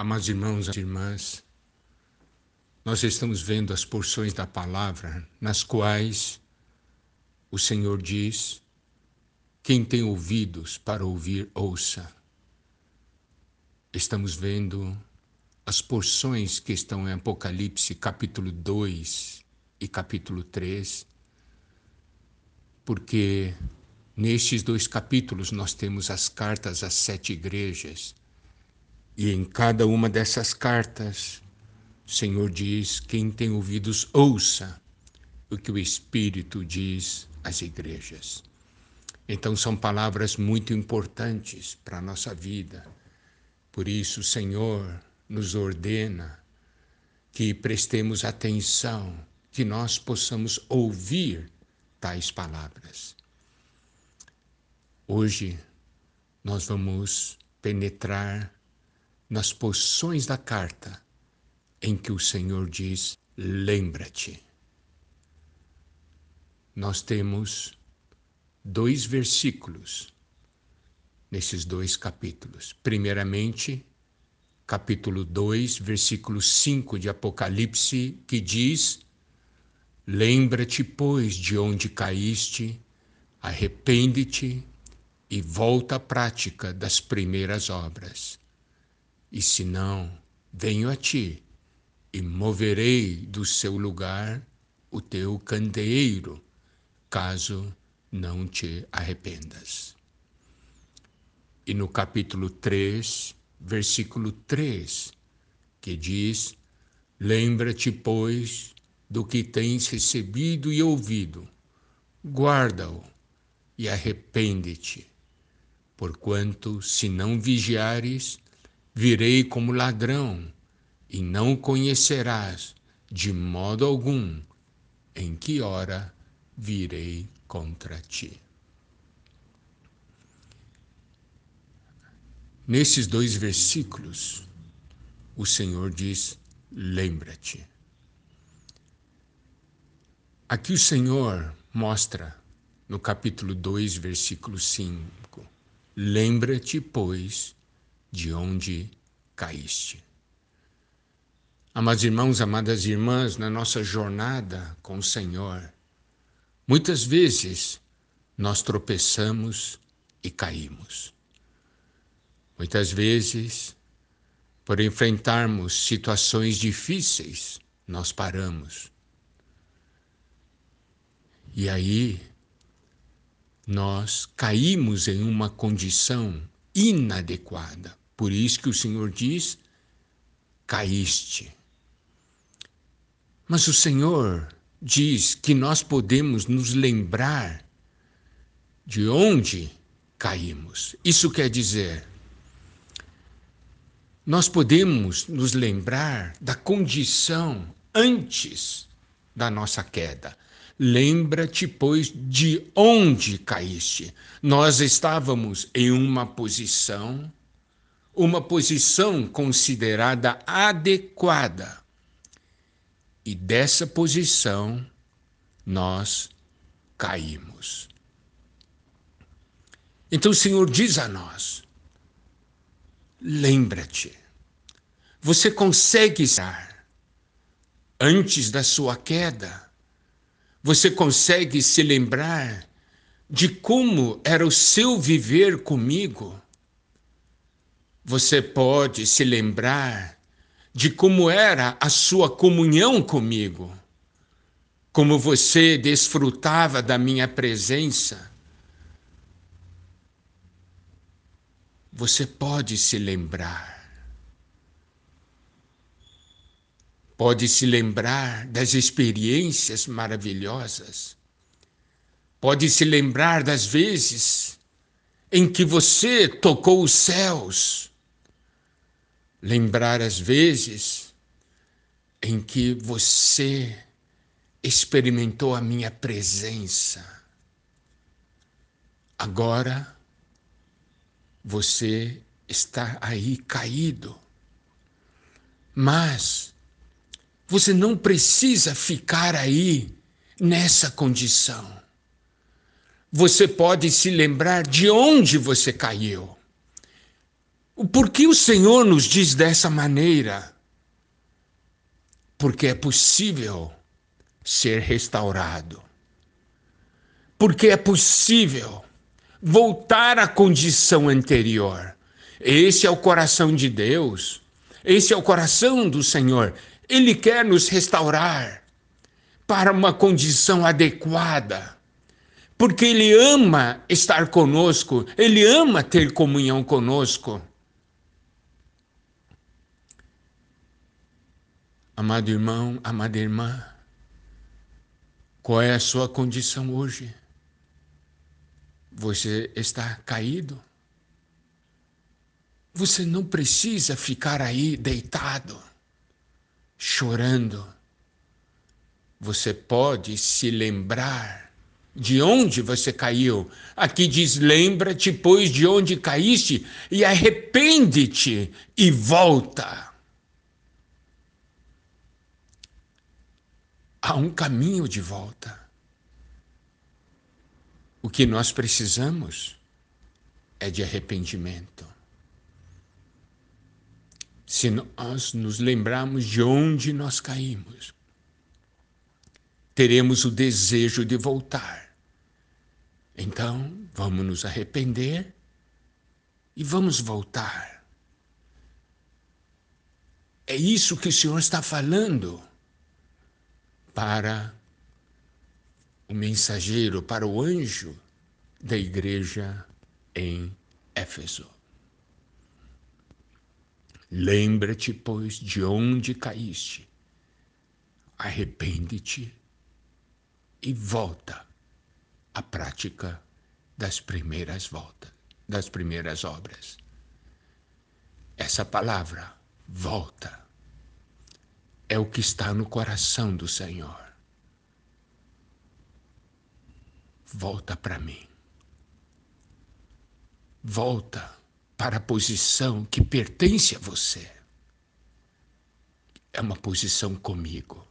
Amados irmãos e irmãs, nós estamos vendo as porções da palavra nas quais o Senhor diz: quem tem ouvidos para ouvir, ouça. Estamos vendo as porções que estão em Apocalipse, capítulo 2 e capítulo 3, porque nestes dois capítulos nós temos as cartas às sete igrejas e em cada uma dessas cartas, o Senhor diz: quem tem ouvidos, ouça o que o Espírito diz às igrejas. Então, são palavras muito importantes para a nossa vida. Por isso, o Senhor nos ordena que prestemos atenção, que nós possamos ouvir tais palavras. Hoje, nós vamos penetrar nas porções da carta em que o Senhor diz: lembra-te. Nós temos dois versículos nesses dois capítulos. Primeiramente, capítulo 2, versículo 5 de Apocalipse, que diz: Lembra-te, pois, de onde caíste, arrepende-te e volta à prática das primeiras obras. E se não, venho a ti e moverei do seu lugar o teu candeeiro, caso não te arrependas. E no capítulo 3, versículo 3, que diz: Lembra-te, pois, do que tens recebido e ouvido, guarda-o e arrepende-te, porquanto, se não vigiares, Virei como ladrão, e não conhecerás de modo algum em que hora virei contra ti. Nesses dois versículos, o Senhor diz: lembra-te. Aqui o Senhor mostra no capítulo 2, versículo 5: Lembra-te, pois, de onde caíste. Amados irmãos, amadas irmãs, na nossa jornada com o Senhor, muitas vezes nós tropeçamos e caímos. Muitas vezes, por enfrentarmos situações difíceis, nós paramos. E aí, nós caímos em uma condição inadequada. Por isso que o Senhor diz: caíste. Mas o Senhor diz que nós podemos nos lembrar de onde caímos. Isso quer dizer, nós podemos nos lembrar da condição antes da nossa queda. Lembra-te, pois, de onde caíste. Nós estávamos em uma posição uma posição considerada adequada. E dessa posição nós caímos. Então o Senhor diz a nós: lembra-te, você consegue estar antes da sua queda, você consegue se lembrar de como era o seu viver comigo você pode se lembrar de como era a sua comunhão comigo, como você desfrutava da minha presença. Você pode se lembrar. Pode se lembrar das experiências maravilhosas. Pode se lembrar das vezes em que você tocou os céus lembrar as vezes em que você experimentou a minha presença. Agora você está aí caído. Mas você não precisa ficar aí nessa condição. Você pode se lembrar de onde você caiu. Por que o Senhor nos diz dessa maneira? Porque é possível ser restaurado. Porque é possível voltar à condição anterior. Esse é o coração de Deus. Esse é o coração do Senhor. Ele quer nos restaurar para uma condição adequada. Porque Ele ama estar conosco, Ele ama ter comunhão conosco. Amado irmão, amada irmã, qual é a sua condição hoje? Você está caído? Você não precisa ficar aí deitado, chorando. Você pode se lembrar de onde você caiu. Aqui diz: lembra-te, pois, de onde caíste, e arrepende-te e volta. Há um caminho de volta. O que nós precisamos é de arrependimento. Se nós nos lembrarmos de onde nós caímos, teremos o desejo de voltar. Então, vamos nos arrepender e vamos voltar. É isso que o Senhor está falando para o mensageiro, para o anjo da igreja em Éfeso. Lembra-te, pois, de onde caíste, arrepende-te e volta à prática das primeiras voltas, das primeiras obras. Essa palavra, volta, é o que está no coração do Senhor. volta para mim. Volta para a posição que pertence a você. É uma posição comigo.